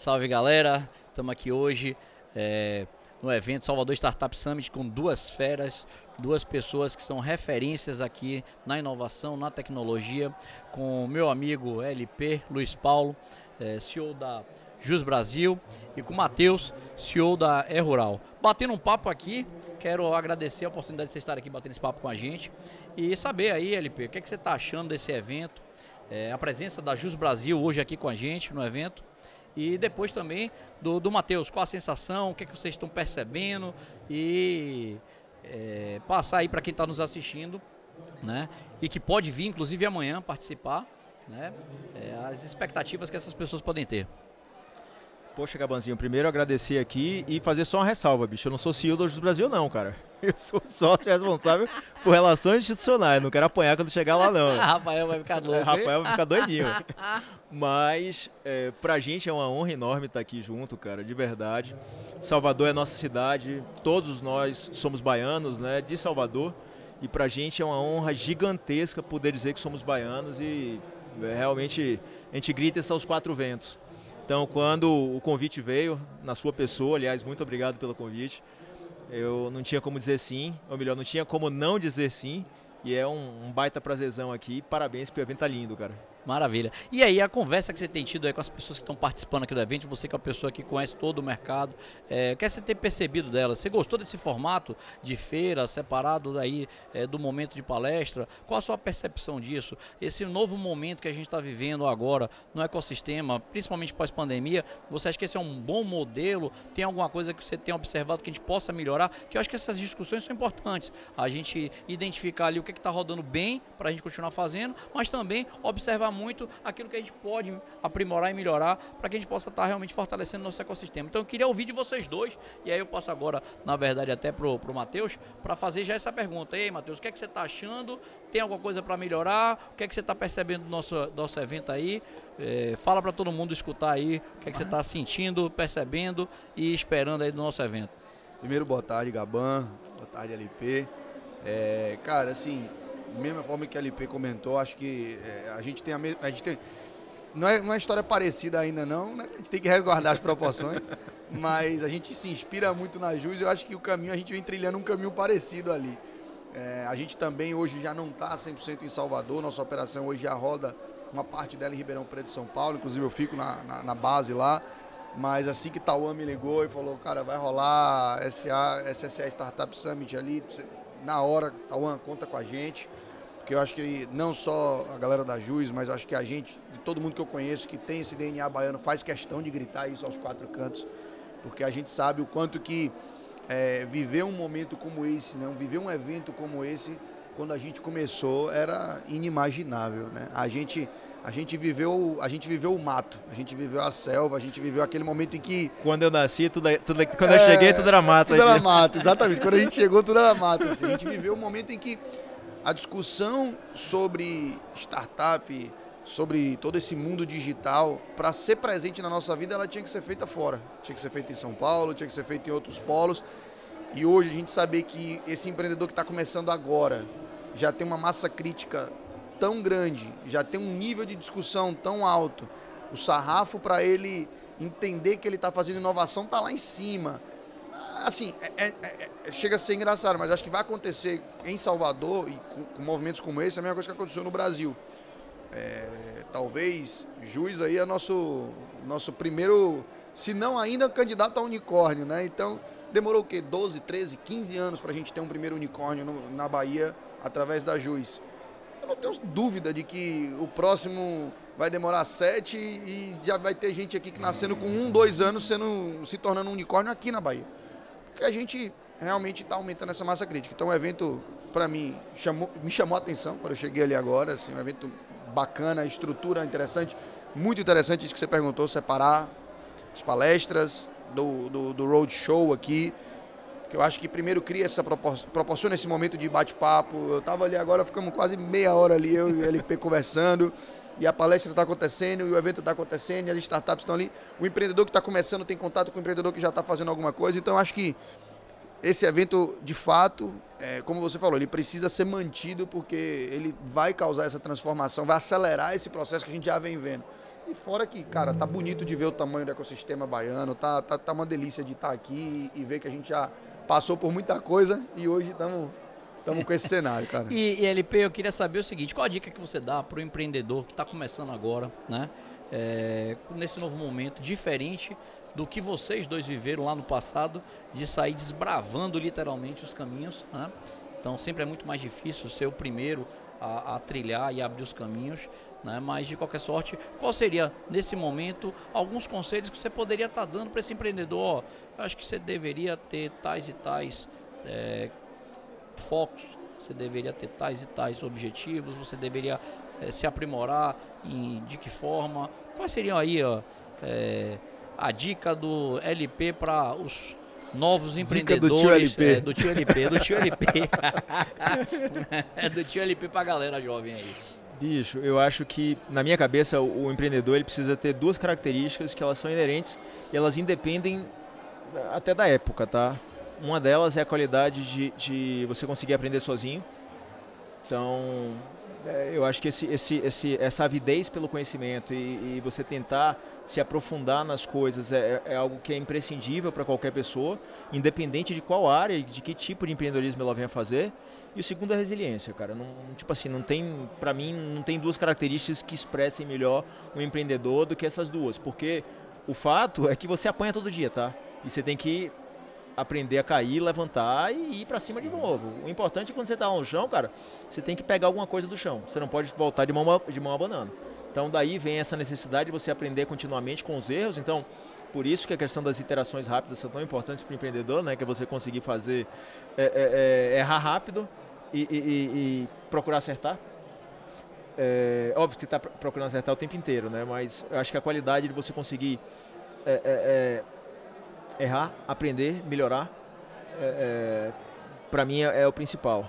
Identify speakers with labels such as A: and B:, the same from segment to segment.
A: Salve galera, estamos aqui hoje é, no evento Salvador Startup Summit com duas feras, duas pessoas que são referências aqui na inovação, na tecnologia, com o meu amigo LP, Luiz Paulo, é, CEO da Jus Brasil, e com o Matheus, CEO da E Rural. Batendo um papo aqui, quero agradecer a oportunidade de você estar aqui batendo esse papo com a gente e saber aí, LP, o que, é que você está achando desse evento, é, a presença da Jus Brasil hoje aqui com a gente no evento e depois também do, do Matheus, qual a sensação, o que, é que vocês estão percebendo e é, passar aí para quem está nos assistindo, né? E que pode vir, inclusive amanhã, participar, né? É, as expectativas que essas pessoas podem ter.
B: Poxa, Gabanzinho, primeiro agradecer aqui e fazer só uma ressalva, bicho. Eu não sou CEO do Brasil, não, cara. Eu sou sócio responsável por relações institucionais. Não quero apanhar quando chegar lá, não.
A: Rafael vai ficar louco.
B: Rafael vai ficar doidinho. Mas, é, pra gente é uma honra enorme estar aqui junto, cara, de verdade. Salvador é nossa cidade, todos nós somos baianos, né, de Salvador. E pra gente é uma honra gigantesca poder dizer que somos baianos e é, realmente a gente grita isso aos quatro ventos. Então, quando o convite veio, na sua pessoa, aliás, muito obrigado pelo convite, eu não tinha como dizer sim, ou melhor, não tinha como não dizer sim. E é um, um baita prazerzão aqui. Parabéns, porque o evento tá lindo, cara.
A: Maravilha. E aí, a conversa que você tem tido aí com as pessoas que estão participando aqui do evento, você que é uma pessoa que conhece todo o mercado, é, o que você tem percebido dela? Você gostou desse formato de feira, separado daí é, do momento de palestra? Qual a sua percepção disso? Esse novo momento que a gente está vivendo agora no ecossistema, principalmente pós-pandemia, você acha que esse é um bom modelo? Tem alguma coisa que você tem observado que a gente possa melhorar? Que eu acho que essas discussões são importantes. A gente identificar ali o que está rodando bem para a gente continuar fazendo, mas também observar muito aquilo que a gente pode aprimorar e melhorar para que a gente possa estar realmente fortalecendo nosso ecossistema. Então eu queria ouvir de vocês dois, e aí eu passo agora, na verdade, até pro, pro Matheus, para fazer já essa pergunta. Ei, Matheus, o que é que você está achando? Tem alguma coisa para melhorar? O que é que você está percebendo do nosso, nosso evento aí? É, fala para todo mundo escutar aí o que é que você está sentindo, percebendo e esperando aí do nosso evento.
C: Primeiro, boa tarde, Gaban. Boa tarde, LP. É, cara, assim, mesma forma que a LP comentou, acho que é, a gente tem a mesma. A gente tem, não é uma história parecida ainda, não, né? A gente tem que resguardar as proporções, mas a gente se inspira muito na Jus. Eu acho que o caminho, a gente vem trilhando um caminho parecido ali. É, a gente também hoje já não está 100% em Salvador, nossa operação hoje já roda uma parte dela em Ribeirão Preto, São Paulo, inclusive eu fico na, na, na base lá. Mas assim que Tauan me ligou e falou, cara, vai rolar SA, SSA Startup Summit ali, na hora, Tauan, conta com a gente que eu acho que não só a galera da Juiz, mas acho que a gente, de todo mundo que eu conheço que tem esse DNA baiano, faz questão de gritar isso aos quatro cantos, porque a gente sabe o quanto que é, viver um momento como esse, né, viver um evento como esse, quando a gente começou, era inimaginável. Né? A gente a gente viveu a gente viveu o mato, a gente viveu a selva, a gente viveu aquele momento em que
B: quando eu nasci tudo, é, tudo é, quando é, eu cheguei tudo era mato,
C: tudo era mato, exatamente. quando a gente chegou tudo era mato. Assim. A gente viveu um momento em que a discussão sobre startup, sobre todo esse mundo digital, para ser presente na nossa vida, ela tinha que ser feita fora. Tinha que ser feita em São Paulo, tinha que ser feita em outros polos. E hoje a gente saber que esse empreendedor que está começando agora já tem uma massa crítica tão grande, já tem um nível de discussão tão alto, o sarrafo para ele entender que ele está fazendo inovação está lá em cima assim, é, é, é, é, chega a ser engraçado, mas acho que vai acontecer em Salvador e com, com movimentos como esse, a mesma coisa que aconteceu no Brasil. É, talvez Juiz aí é nosso, nosso primeiro, se não ainda candidato a unicórnio, né? Então, demorou o quê? 12, 13, 15 anos para a gente ter um primeiro unicórnio no, na Bahia através da Juiz. Eu não tenho dúvida de que o próximo vai demorar sete e já vai ter gente aqui que nascendo com um, dois anos sendo, se tornando um unicórnio aqui na Bahia que a gente realmente está aumentando essa massa crítica. Então o evento, para mim, chamou, me chamou a atenção quando eu cheguei ali agora, assim, um evento bacana, estrutura interessante, muito interessante isso que você perguntou, separar as palestras do, do, do road show aqui, que eu acho que primeiro cria essa proporciona esse momento de bate-papo. Eu estava ali agora, ficamos quase meia hora ali, eu e o LP conversando e a palestra está acontecendo, e o evento está acontecendo, e as startups estão ali. O empreendedor que está começando tem contato com o empreendedor que já está fazendo alguma coisa. Então, acho que esse evento, de fato, é, como você falou, ele precisa ser mantido porque ele vai causar essa transformação, vai acelerar esse processo que a gente já vem vendo. E fora que, cara, tá bonito de ver o tamanho do ecossistema baiano, tá, tá, tá uma delícia de estar tá aqui e ver que a gente já passou por muita coisa e hoje estamos Estamos com esse cenário, cara.
A: E, e, LP, eu queria saber o seguinte: qual a dica que você dá para o empreendedor que está começando agora, né? É, nesse novo momento, diferente do que vocês dois viveram lá no passado, de sair desbravando literalmente os caminhos, né? Então sempre é muito mais difícil ser o primeiro a, a trilhar e abrir os caminhos. Né? Mas de qualquer sorte, qual seria nesse momento alguns conselhos que você poderia estar tá dando para esse empreendedor? eu acho que você deveria ter tais e tais é, focos, você deveria ter tais e tais objetivos, você deveria é, se aprimorar em, de que forma? Quais seriam aí ó, é, a dica do LP para os novos empreendedores?
C: Dica do tio LP.
A: É, do tio LP, do tio LP. é do tio LP para a galera jovem aí.
B: Bicho, eu acho que, na minha cabeça, o, o empreendedor ele precisa ter duas características que elas são inerentes e elas independem até da época, tá? Uma delas é a qualidade de, de você conseguir aprender sozinho. Então, é, eu acho que esse, esse, esse, essa avidez pelo conhecimento e, e, você tentar se aprofundar nas coisas é, é algo que é imprescindível para qualquer pessoa, independente de qual área e de que tipo de empreendedorismo ela venha fazer. E o segundo é a resiliência, cara. Não, tipo assim, não tem, para mim, não tem duas características que expressem melhor um empreendedor do que essas duas, porque o fato é que você apanha todo dia, tá? E você tem que aprender a cair, levantar e ir para cima de novo. O importante é quando você está no chão, cara, você tem que pegar alguma coisa do chão. Você não pode voltar de mão, de mão abanando. Então daí vem essa necessidade de você aprender continuamente com os erros. Então, por isso que a questão das iterações rápidas são tão importantes para o empreendedor, né? Que é você conseguir fazer é, é, é, errar rápido e, e, e, procurar acertar. É, óbvio que você está procurando acertar o tempo inteiro, né? Mas acho que a qualidade de você conseguir é, é, é errar, aprender, melhorar, é, é, para mim é, é, o principal.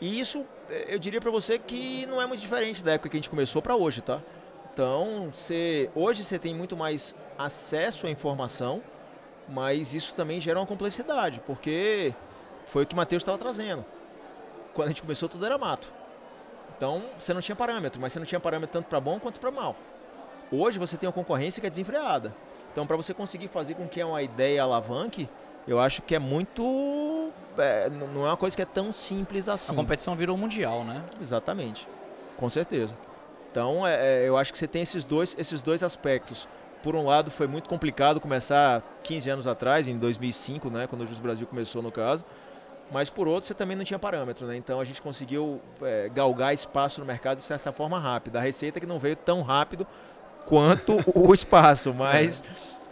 B: E isso, é, eu diria para você que não é muito diferente da época que a gente começou para hoje, tá? Então, você, hoje você tem muito mais acesso à informação, mas isso também gera uma complexidade, porque foi o que o Matheus estava trazendo. Quando a gente começou, tudo era mato. Então, você não tinha parâmetro, mas você não tinha parâmetro tanto para bom quanto para mal. Hoje você tem uma concorrência que é desenfreada. Então, para você conseguir fazer com que uma ideia alavanque, eu acho que é muito. É, não é uma coisa que é tão simples assim.
A: A competição virou mundial, né?
B: Exatamente. Com certeza. Então, é, é, eu acho que você tem esses dois, esses dois aspectos. Por um lado, foi muito complicado começar 15 anos atrás, em 2005, né, quando o Jus Brasil começou no caso. Mas por outro, você também não tinha parâmetro, né? Então a gente conseguiu é, galgar espaço no mercado de certa forma rápida. A receita que não veio tão rápido quanto o espaço, mas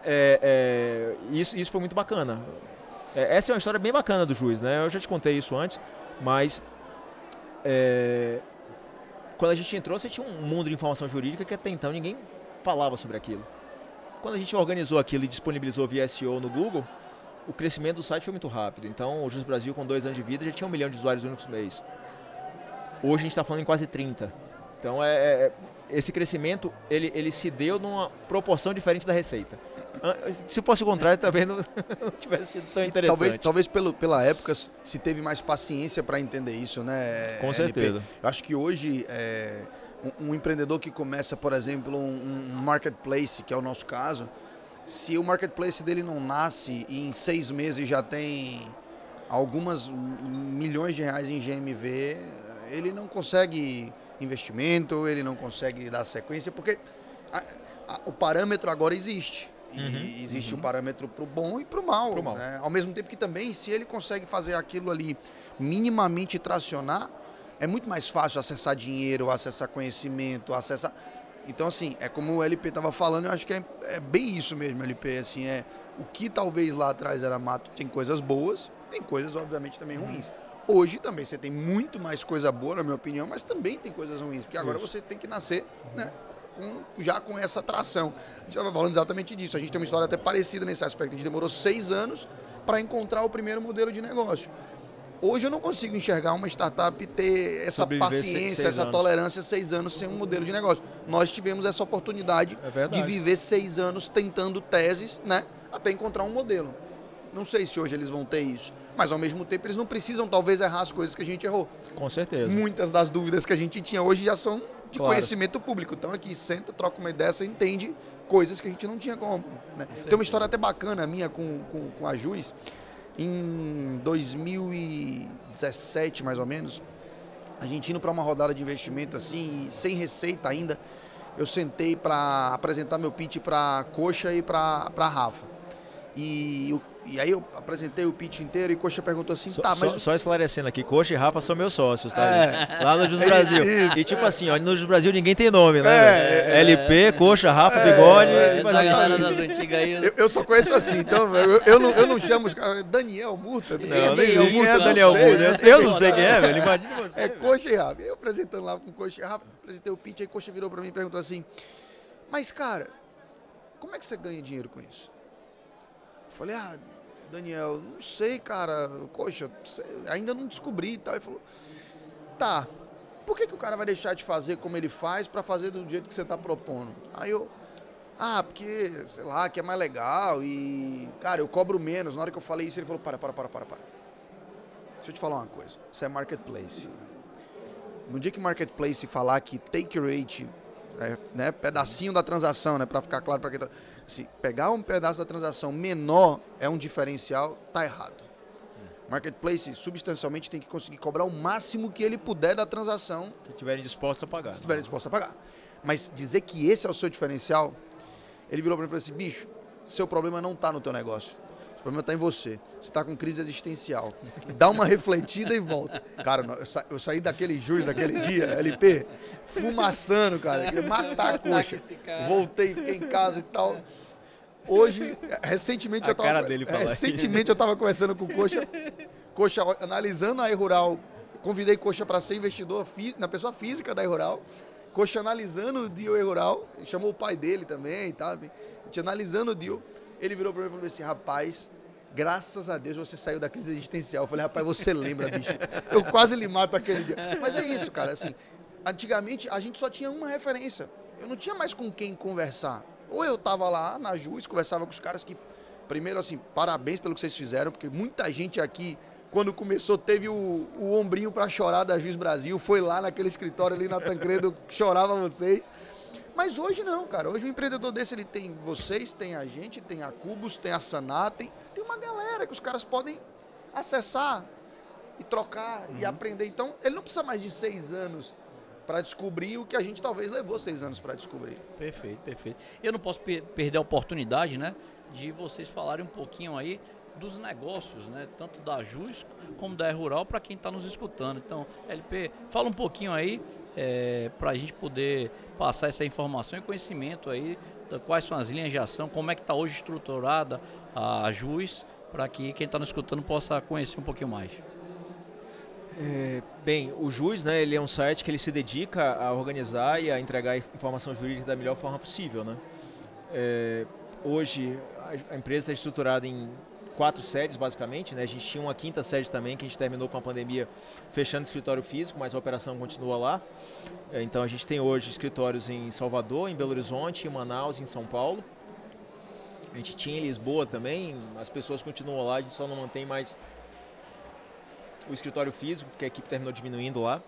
B: é, é, isso, isso foi muito bacana. É, essa é uma história bem bacana do juiz, né? Eu já te contei isso antes, mas é, quando a gente entrou, você tinha um mundo de informação jurídica que até então ninguém falava sobre aquilo. Quando a gente organizou aquilo e disponibilizou via SEO no Google, o crescimento do site foi muito rápido. Então, o Jus Brasil, com dois anos de vida, já tinha um milhão de usuários únicos mês. Hoje a gente está falando em quase 30. Então, é, é, esse crescimento ele, ele se deu numa proporção diferente da receita. Se fosse o contrário, também não, não tivesse sido tão interessante.
C: Talvez, talvez pelo, pela época se teve mais paciência para entender isso, né?
B: Com certeza.
C: Eu acho que hoje é, um, um, empreendedor que começa, por exemplo, um, um, marketplace, que é o nosso caso, se o marketplace dele não nasce e em seis meses já tem algumas milhões de reais em GMV, ele não consegue investimento, ele não consegue dar sequência, porque a, a, o parâmetro agora existe. E uhum, existe uhum. um parâmetro para o bom e para o mal. mal. Né? Ao mesmo tempo que também, se ele consegue fazer aquilo ali minimamente tracionar, é muito mais fácil acessar dinheiro, acessar conhecimento, acessar. Então, assim, é como o LP estava falando, eu acho que é, é, bem isso mesmo, LP. Assim, é o que talvez lá atrás era mato, tem coisas boas, tem coisas, obviamente, também ruins. Hoje também você tem muito mais coisa boa, na minha opinião, mas também tem coisas ruins, porque agora Isso. você tem que nascer né, com, já com essa tração. A gente estava falando exatamente disso. A gente tem uma história até parecida nesse aspecto. A gente demorou seis anos para encontrar o primeiro modelo de negócio. Hoje eu não consigo enxergar uma startup ter essa Sobreviver paciência, seis, seis essa anos. tolerância seis anos sem um modelo de negócio. Nós tivemos essa oportunidade é de viver seis anos tentando teses, né, até encontrar um modelo. Não sei se hoje eles vão ter isso mas ao mesmo tempo eles não precisam talvez errar as coisas que a gente errou.
B: Com certeza.
C: Muitas das dúvidas que a gente tinha hoje já são de claro. conhecimento público. Então aqui senta, troca uma ideia, você entende coisas que a gente não tinha como. Né? Tem uma história até bacana minha com, com, com a Juiz. Em 2017, mais ou menos, a gente indo para uma rodada de investimento assim, sem receita ainda, eu sentei para apresentar meu pitch para Coxa e para Rafa. E o e aí eu apresentei o pitch inteiro e Coxa perguntou assim,
B: só,
C: tá,
B: mas... Só, só, esclarecendo aqui, Coxa e Rafa são meus sócios, tá? É. Lá no Jus Brasil. Isso, e tipo é. assim, ó, no Jus Brasil ninguém tem nome, né? É, é LP, é. Coxa, Rafa, é, Bigode. É, tipo assim,
C: aí. Eu, eu, só conheço assim, então eu, eu, não, eu não chamo os caras. Daniel Murta?
B: Não, Daniel, Daniel Murta, é Daniel Murta. Eu, não sei quem é, velho. Imagina
C: você. É Coxa e Rafa. Eu apresentando lá com Coxa e Rafa, apresentei o pitch, aí Coxa virou pra mim e perguntou assim, mas cara, como é que você ganha dinheiro com isso? Eu falei, ah Daniel, não sei, cara, poxa, ainda não descobri e tal. Ele falou, tá, por que, que o cara vai deixar de fazer como ele faz para fazer do jeito que você está propondo? Aí eu, ah, porque, sei lá, que é mais legal e, cara, eu cobro menos. Na hora que eu falei isso, ele falou, para, para, para, para, para. Deixa eu te falar uma coisa, isso é marketplace. No dia que marketplace falar que take rate, é, né, pedacinho da transação, né, para ficar claro para quem tá se pegar um pedaço da transação menor é um diferencial, tá errado. Marketplace substancialmente tem que conseguir cobrar o máximo que ele puder da transação.
B: Que estiverem dispostos a pagar.
C: Se estiverem dispostos a pagar. Mas dizer que esse é o seu diferencial, ele virou para mim e falou assim: bicho, seu problema não está no teu negócio. O problema está em você. Você está com crise existencial. Dá uma refletida e volta. Cara, eu, sa eu saí daquele juiz daquele dia, LP, fumaçando, cara. Queria matar a coxa. Voltei, fiquei em casa e tal. Hoje, recentemente
B: a
C: eu tava.
B: Cara dele
C: recentemente eu estava conversando com o Coxa, Coxa analisando a E-Rural. Convidei Coxa para ser investidor na pessoa física da E-Rural. Coxa analisando o deal E-Rural. Chamou o pai dele também, tá? A gente analisando o deal. Ele virou para mim e falou assim: rapaz, graças a Deus você saiu da crise existencial. Eu falei, rapaz, você lembra, bicho? Eu quase lhe mato aquele dia. Mas é isso, cara. Assim, antigamente a gente só tinha uma referência. Eu não tinha mais com quem conversar. Ou eu tava lá na Jus, conversava com os caras que, primeiro assim, parabéns pelo que vocês fizeram, porque muita gente aqui, quando começou, teve o, o ombrinho para chorar da Jus Brasil, foi lá naquele escritório ali na Tancredo, chorava vocês. Mas hoje não, cara. Hoje o empreendedor desse, ele tem vocês, tem a gente, tem a Cubos, tem a Saná, tem, tem uma galera que os caras podem acessar e trocar uhum. e aprender. Então, ele não precisa mais de seis anos para descobrir o que a gente talvez levou seis anos para descobrir.
A: Perfeito, perfeito. Eu não posso per perder a oportunidade, né, de vocês falarem um pouquinho aí dos negócios, né, tanto da JUS como da Rural para quem está nos escutando. Então, LP, fala um pouquinho aí é, para a gente poder passar essa informação e conhecimento aí da quais são as linhas de ação, como é que está hoje estruturada a JUS, para que quem está nos escutando possa conhecer um pouquinho mais.
B: É, bem, o JUS, né, ele é um site que ele se dedica a organizar e a entregar informação jurídica da melhor forma possível, né? É, hoje a, empresa é estruturada em quatro sedes, basicamente, né? A gente tinha uma quinta sede também, que a gente terminou com a pandemia fechando o escritório físico, mas a operação continua lá. É, então a gente tem hoje escritórios em Salvador, em Belo Horizonte, em Manaus, em São Paulo. A gente tinha em Lisboa também, as pessoas continuam lá, a gente só não mantém mais o escritório físico, porque a equipe terminou diminuindo lá.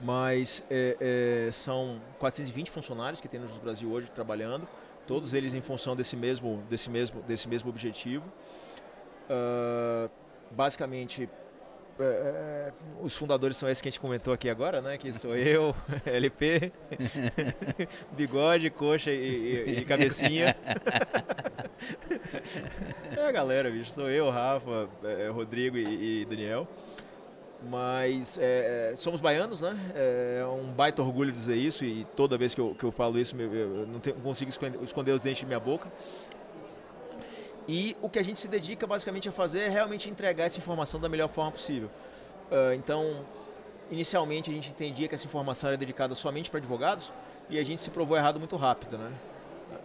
B: Mas é, é, são 420 funcionários que tem no Brasil hoje trabalhando, todos eles em função desse mesmo, desse mesmo, desse mesmo objetivo. Uh, basicamente, é, os fundadores são esses que a gente comentou aqui agora, né? Que sou eu, LP, bigode, coxa e, e, e cabecinha. é a galera, bicho. Sou eu, Rafa, é, Rodrigo e, e, Daniel. Mas é, somos baianos, né? É um baita orgulho dizer isso e toda vez que eu, que eu falo isso, eu não, tenho, consigo esconder os dentes de minha boca. E o que a gente se dedica basicamente a fazer é realmente entregar essa informação da melhor forma possível. Uh, então, inicialmente a gente entendia que essa informação era dedicada somente para advogados e a gente se provou errado muito rápido, né?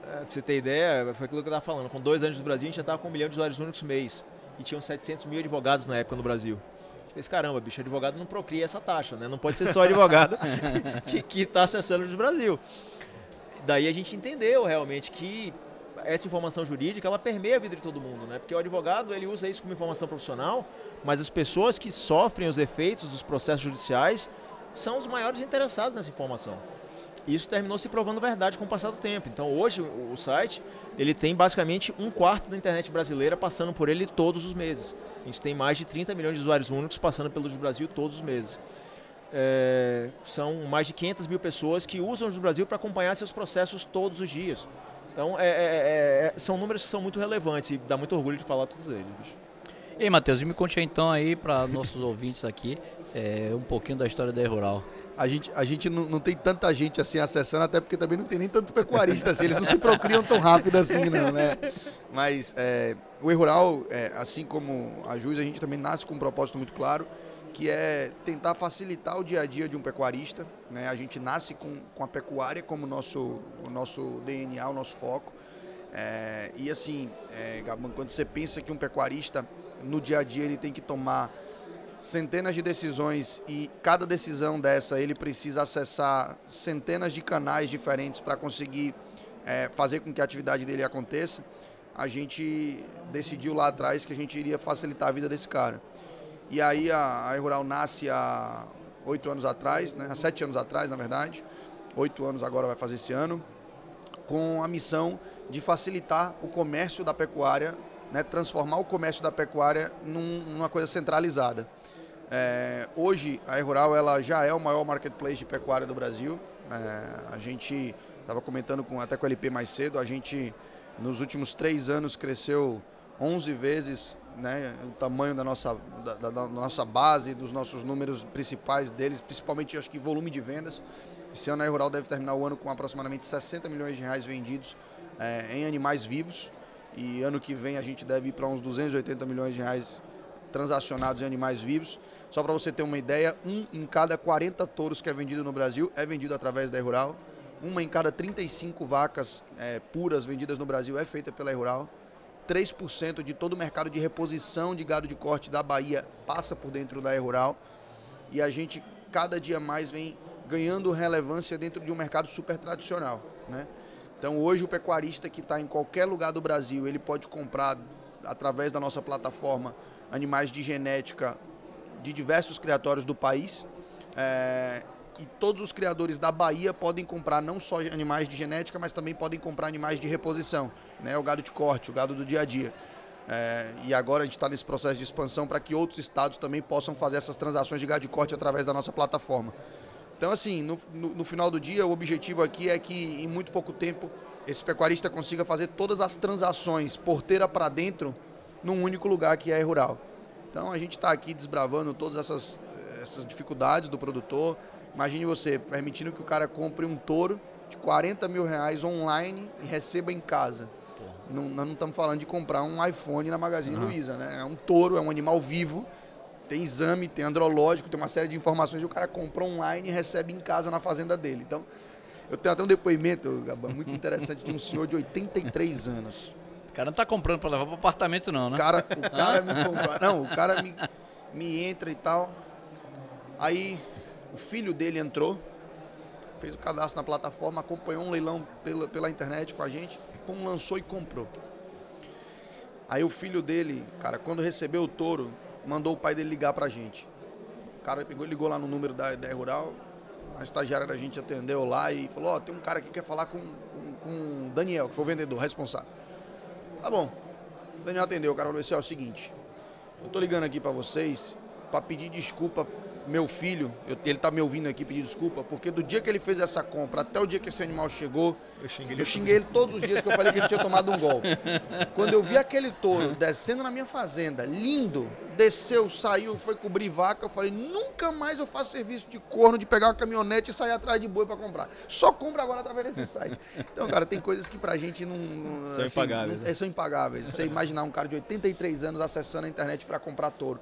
B: Pra você ter ideia, foi aquilo que eu estava falando, com dois anos do Brasil a gente já estava com um milhão de usuários únicos mês e tinham 700 mil advogados na época no Brasil. Fez, caramba, bicho, advogado não procria essa taxa, né? Não pode ser só advogado que está acessando o Brasil. Daí a gente entendeu realmente que essa informação jurídica, ela permeia a vida de todo mundo, né? Porque o advogado, ele usa isso como informação profissional, mas as pessoas que sofrem os efeitos dos processos judiciais são os maiores interessados nessa informação. Isso terminou se provando verdade com o passar do tempo. Então hoje o site ele tem basicamente um quarto da internet brasileira passando por ele todos os meses. A gente tem mais de 30 milhões de usuários únicos passando pelo Brasil todos os meses. É, são mais de 500 mil pessoas que usam o Brasil para acompanhar seus processos todos os dias. Então é, é, é, é, são números que são muito relevantes e dá muito orgulho de falar todos eles.
A: E aí, Matheus, me conte então aí para nossos ouvintes aqui é, um pouquinho da história da e Rural.
C: A gente, a gente não, não, tem tanta gente assim acessando, até porque também não tem nem tanto pecuarista assim, eles não se procriam tão rápido assim, não, né? Mas é, o E-Rural, é, assim como a Jus, a gente também nasce com um propósito muito claro, que é tentar facilitar o dia a dia de um pecuarista. Né? A gente nasce com, com a pecuária como nosso, o nosso DNA, o nosso foco. É, e assim, é, Gabão, quando você pensa que um pecuarista, no dia a dia, ele tem que tomar centenas de decisões e cada decisão dessa ele precisa acessar centenas de canais diferentes para conseguir é, fazer com que a atividade dele aconteça, a gente decidiu lá atrás que a gente iria facilitar a vida desse cara. E aí a, a Rural nasce há oito anos atrás, né, há sete anos atrás, na verdade, oito anos agora vai fazer esse ano, com a missão de facilitar o comércio da pecuária, né, transformar o comércio da pecuária num, numa coisa centralizada. É, hoje a Rural ela já é o maior marketplace de pecuária do Brasil. É, a gente estava comentando com, até com o LP mais cedo, a gente nos últimos três anos cresceu 11 vezes né, o tamanho da nossa, da, da, da, nossa base, dos nossos números principais deles, principalmente acho que volume de vendas. Esse ano a Rural deve terminar o ano com aproximadamente 60 milhões de reais vendidos é, em animais vivos e ano que vem a gente deve ir para uns 280 milhões de reais transacionados em animais vivos. Só para você ter uma ideia, um em cada 40 touros que é vendido no Brasil é vendido através da Rural. Uma em cada 35 vacas é, puras vendidas no Brasil é feita pela Rural. 3% de todo o mercado de reposição de gado de corte da Bahia passa por dentro da Rural. E a gente cada dia mais vem ganhando relevância dentro de um mercado super tradicional. Né? Então hoje o pecuarista que está em qualquer lugar do Brasil, ele pode comprar através da nossa plataforma animais de genética de diversos criatórios do país. É, e todos os criadores da Bahia podem comprar não só animais de genética, mas também podem comprar animais de reposição, né? o gado de corte, o gado do dia a dia. É, e agora a gente está nesse processo de expansão para que outros estados também possam fazer essas transações de gado de corte através da nossa plataforma. Então, assim, no, no, no final do dia, o objetivo aqui é que em muito pouco tempo esse pecuarista consiga fazer todas as transações porteira para dentro num único lugar que é rural. Então a gente está aqui desbravando todas essas, essas dificuldades do produtor. Imagine você permitindo que o cara compre um touro de 40 mil reais online e receba em casa. Não, nós não estamos falando de comprar um iPhone na Magazine uhum. Luiza, né? É um touro, é um animal vivo, tem exame, tem andrológico, tem uma série de informações e o cara compra online e recebe em casa na fazenda dele. Então, eu tenho até um depoimento, Gabão, muito interessante de um senhor de 83 anos
A: cara não tá comprando para levar para apartamento não, né?
C: O cara, o cara me comprou. Não, o cara me, me entra e tal. Aí o filho dele entrou, fez o cadastro na plataforma, acompanhou um leilão pela, pela internet com a gente, pum, lançou e comprou. Aí o filho dele, cara, quando recebeu o touro, mandou o pai dele ligar pra gente. O cara pegou, ligou lá no número da, da Rural, a estagiária da gente atendeu lá e falou, ó, oh, tem um cara aqui que quer falar com, com, com o Daniel, que foi o vendedor, responsável. Tá bom. O Daniel atendeu, o cara falou assim, ó, é o seguinte, eu tô ligando aqui para vocês para pedir desculpa meu filho, eu, ele tá me ouvindo aqui pedir desculpa, porque do dia que ele fez essa compra até o dia que esse animal chegou, eu xinguei, ele, eu xinguei ele todos os dias que eu falei que ele tinha tomado um golpe. Quando eu vi aquele touro descendo na minha fazenda, lindo, desceu, saiu, foi cobrir vaca, eu falei, nunca mais eu faço serviço de corno, de pegar uma caminhonete e sair atrás de boi para comprar. Só compra agora através desse site. Então, cara, tem coisas que pra gente não...
B: São assim, impagáveis. Não,
C: é, são impagáveis. Você imaginar um cara de 83 anos acessando a internet para comprar touro.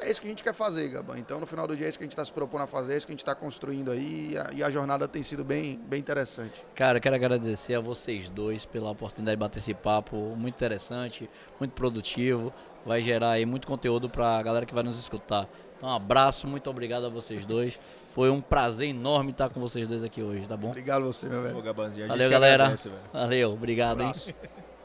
C: É isso que a gente quer fazer, Gabão. Então, no final do dia, é isso que a gente está se propondo a fazer, é isso que a gente está construindo aí. E a, e a, jornada tem sido bem, bem interessante.
A: Cara, eu quero agradecer a vocês dois pela oportunidade de bater esse papo. Muito interessante, muito produtivo. Vai gerar aí muito conteúdo para a galera que vai nos escutar. Então, um abraço, muito obrigado a vocês dois. Foi um prazer enorme estar com vocês dois aqui hoje, tá bom?
C: Obrigado a você, meu velho.
A: Valeu, galera. Agradece, Valeu, obrigado, um hein?